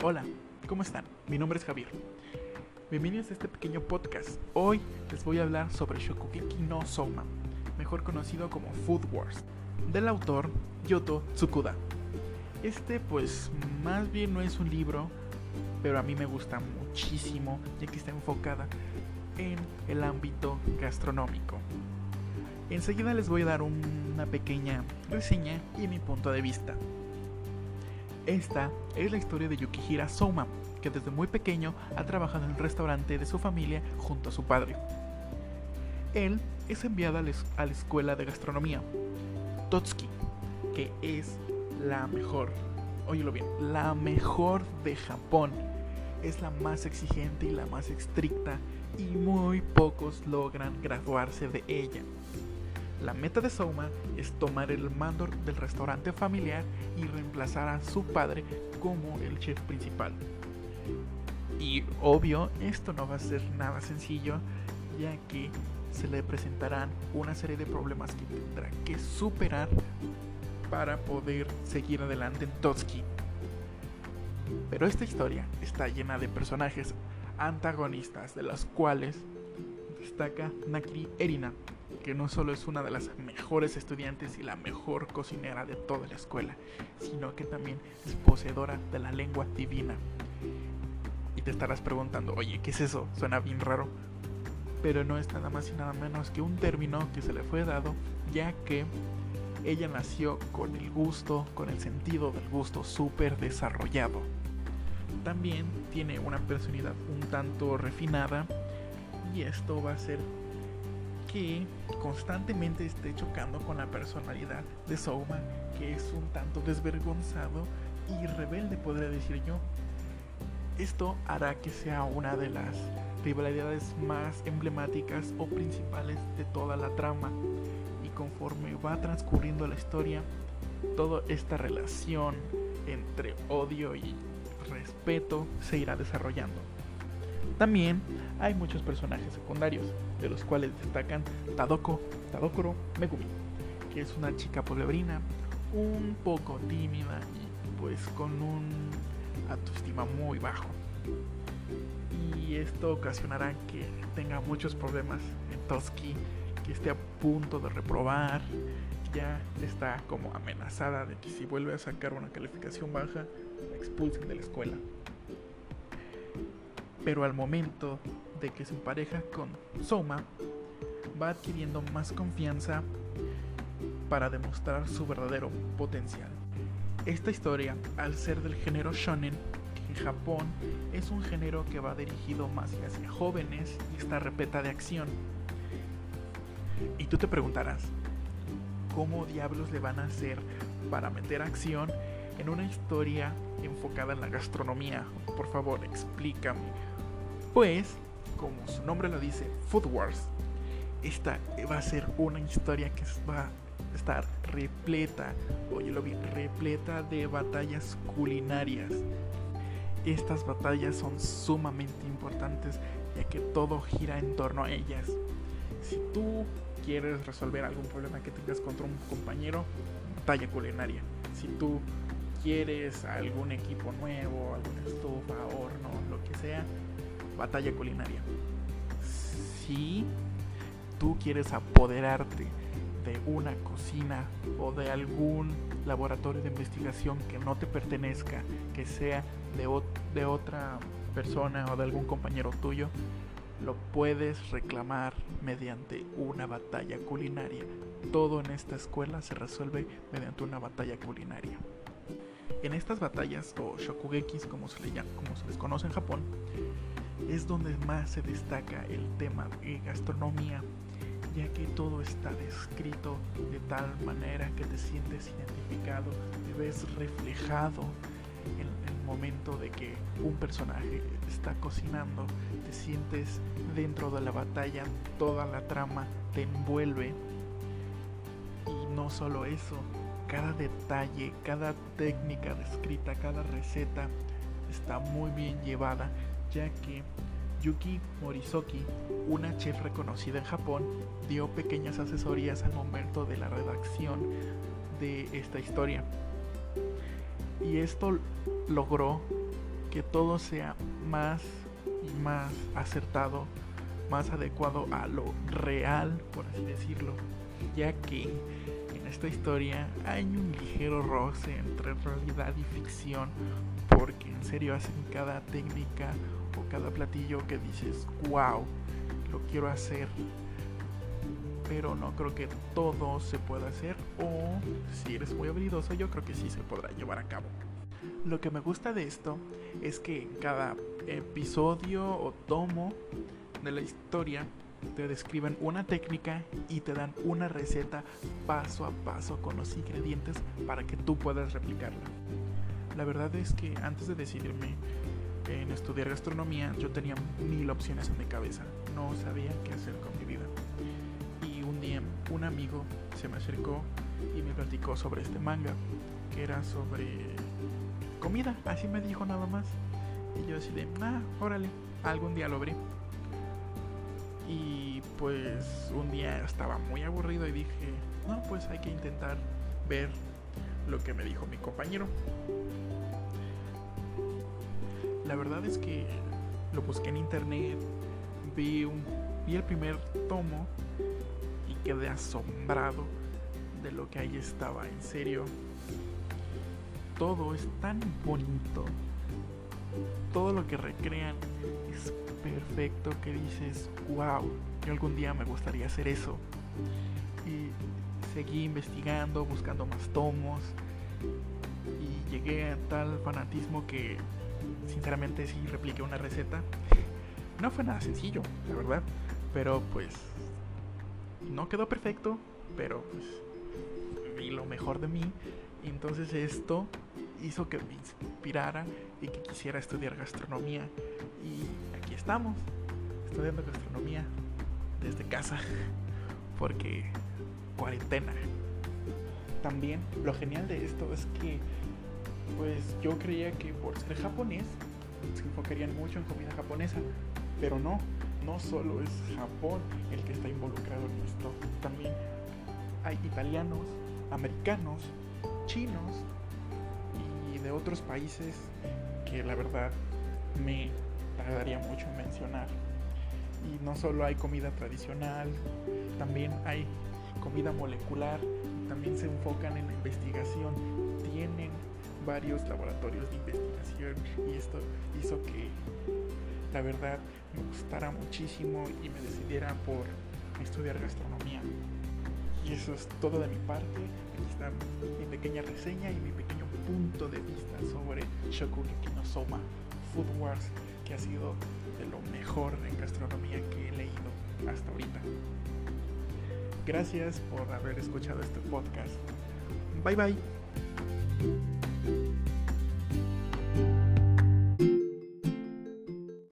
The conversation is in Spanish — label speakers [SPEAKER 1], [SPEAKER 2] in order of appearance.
[SPEAKER 1] Hola, ¿cómo están? Mi nombre es Javier. Bienvenidos a este pequeño podcast. Hoy les voy a hablar sobre Shokugeki no Soma, mejor conocido como Food Wars, del autor Yoto Tsukuda. Este pues más bien no es un libro, pero a mí me gusta muchísimo ya que está enfocada en el ámbito gastronómico. Enseguida les voy a dar una pequeña reseña y mi punto de vista. Esta es la historia de Yukihira Soma, que desde muy pequeño ha trabajado en el restaurante de su familia junto a su padre. Él es enviado a la escuela de gastronomía, Totsuki, que es la mejor, óyelo bien, la mejor de Japón. Es la más exigente y la más estricta y muy pocos logran graduarse de ella. La meta de Souma es tomar el mando del restaurante familiar y reemplazar a su padre como el chef principal. Y obvio, esto no va a ser nada sencillo, ya que se le presentarán una serie de problemas que tendrá que superar para poder seguir adelante en Totsuki. Pero esta historia está llena de personajes antagonistas, de los cuales destaca Nakiri Erina, que no solo es una de las mejores estudiantes y la mejor cocinera de toda la escuela, sino que también es poseedora de la lengua divina. Y te estarás preguntando, oye, ¿qué es eso? Suena bien raro. Pero no es nada más y nada menos que un término que se le fue dado, ya que ella nació con el gusto, con el sentido del gusto súper desarrollado. También tiene una personalidad un tanto refinada y esto va a ser que constantemente esté chocando con la personalidad de Souma, que es un tanto desvergonzado y rebelde, podría decir yo. Esto hará que sea una de las rivalidades más emblemáticas o principales de toda la trama. Y conforme va transcurriendo la historia, toda esta relación entre odio y respeto se irá desarrollando. También hay muchos personajes secundarios, de los cuales destacan Tadoko, Tadokoro Megumi, que es una chica pueblerina un poco tímida y pues con un autoestima muy bajo. Y esto ocasionará que tenga muchos problemas en Toski, que esté a punto de reprobar, ya está como amenazada de que si vuelve a sacar una calificación baja, la expulsen de la escuela pero al momento de que se empareja con Soma, va adquiriendo más confianza para demostrar su verdadero potencial. Esta historia, al ser del género shonen, en Japón es un género que va dirigido más hacia jóvenes y está repleta de acción. Y tú te preguntarás, ¿cómo diablos le van a hacer para meter acción en una historia enfocada en la gastronomía? Por favor, explícame pues, como su nombre lo dice, Food Wars, esta va a ser una historia que va a estar repleta, oye lo vi, repleta de batallas culinarias. Estas batallas son sumamente importantes ya que todo gira en torno a ellas. Si tú quieres resolver algún problema que tengas contra un compañero, batalla culinaria. Si tú quieres algún equipo nuevo, alguna estufa, horno, lo que sea, batalla culinaria. Si tú quieres apoderarte de una cocina o de algún laboratorio de investigación que no te pertenezca, que sea de, de otra persona o de algún compañero tuyo, lo puedes reclamar mediante una batalla culinaria. Todo en esta escuela se resuelve mediante una batalla culinaria. En estas batallas, o shokugekis como se, le como se les conoce en Japón, es donde más se destaca el tema de gastronomía, ya que todo está descrito de tal manera que te sientes identificado, te ves reflejado en el momento de que un personaje está cocinando, te sientes dentro de la batalla, toda la trama te envuelve. Y no solo eso, cada detalle, cada técnica descrita, cada receta está muy bien llevada ya que Yuki Morisoki, una chef reconocida en Japón, dio pequeñas asesorías al momento de la redacción de esta historia. Y esto logró que todo sea más y más acertado, más adecuado a lo real, por así decirlo, ya que esta historia hay un ligero roce entre realidad y ficción, porque en serio hacen cada técnica o cada platillo que dices, wow, lo quiero hacer. Pero no creo que todo se pueda hacer o si eres muy habilidoso yo creo que sí se podrá llevar a cabo. Lo que me gusta de esto es que cada episodio o tomo de la historia te describen una técnica y te dan una receta paso a paso con los ingredientes para que tú puedas replicarla. La verdad es que antes de decidirme en estudiar gastronomía yo tenía mil opciones en mi cabeza, no sabía qué hacer con mi vida. Y un día un amigo se me acercó y me platicó sobre este manga, que era sobre comida, así me dijo nada más. Y yo así de, ah, órale, algún día lo abrí. Y pues un día estaba muy aburrido y dije, no, pues hay que intentar ver lo que me dijo mi compañero. La verdad es que lo busqué en internet, vi, un, vi el primer tomo y quedé asombrado de lo que ahí estaba, en serio. Todo es tan bonito. Todo lo que recrean es perfecto que dices, wow, yo algún día me gustaría hacer eso. Y seguí investigando, buscando más tomos y llegué a tal fanatismo que sinceramente sí repliqué una receta. No fue nada sencillo, la verdad, pero pues no quedó perfecto, pero pues vi lo mejor de mí. Entonces esto hizo que me inspirara y que quisiera estudiar gastronomía. Y aquí estamos, estudiando gastronomía desde casa, porque cuarentena. También lo genial de esto es que pues yo creía que por ser japonés se enfocarían mucho en comida japonesa, pero no, no solo es Japón el que está involucrado en esto, también hay italianos, americanos, chinos de otros países que la verdad me tardaría mucho en mencionar. Y no solo hay comida tradicional, también hay comida molecular, también se enfocan en la investigación, tienen varios laboratorios de investigación y esto hizo que la verdad me gustara muchísimo y me decidiera por estudiar gastronomía. Y eso es todo de mi parte. Aquí está mi pequeña reseña y mi pequeño punto de vista sobre Shokugeki no Soma Food Wars, que ha sido de lo mejor en gastronomía que he leído hasta ahorita. Gracias por haber escuchado este podcast. Bye bye.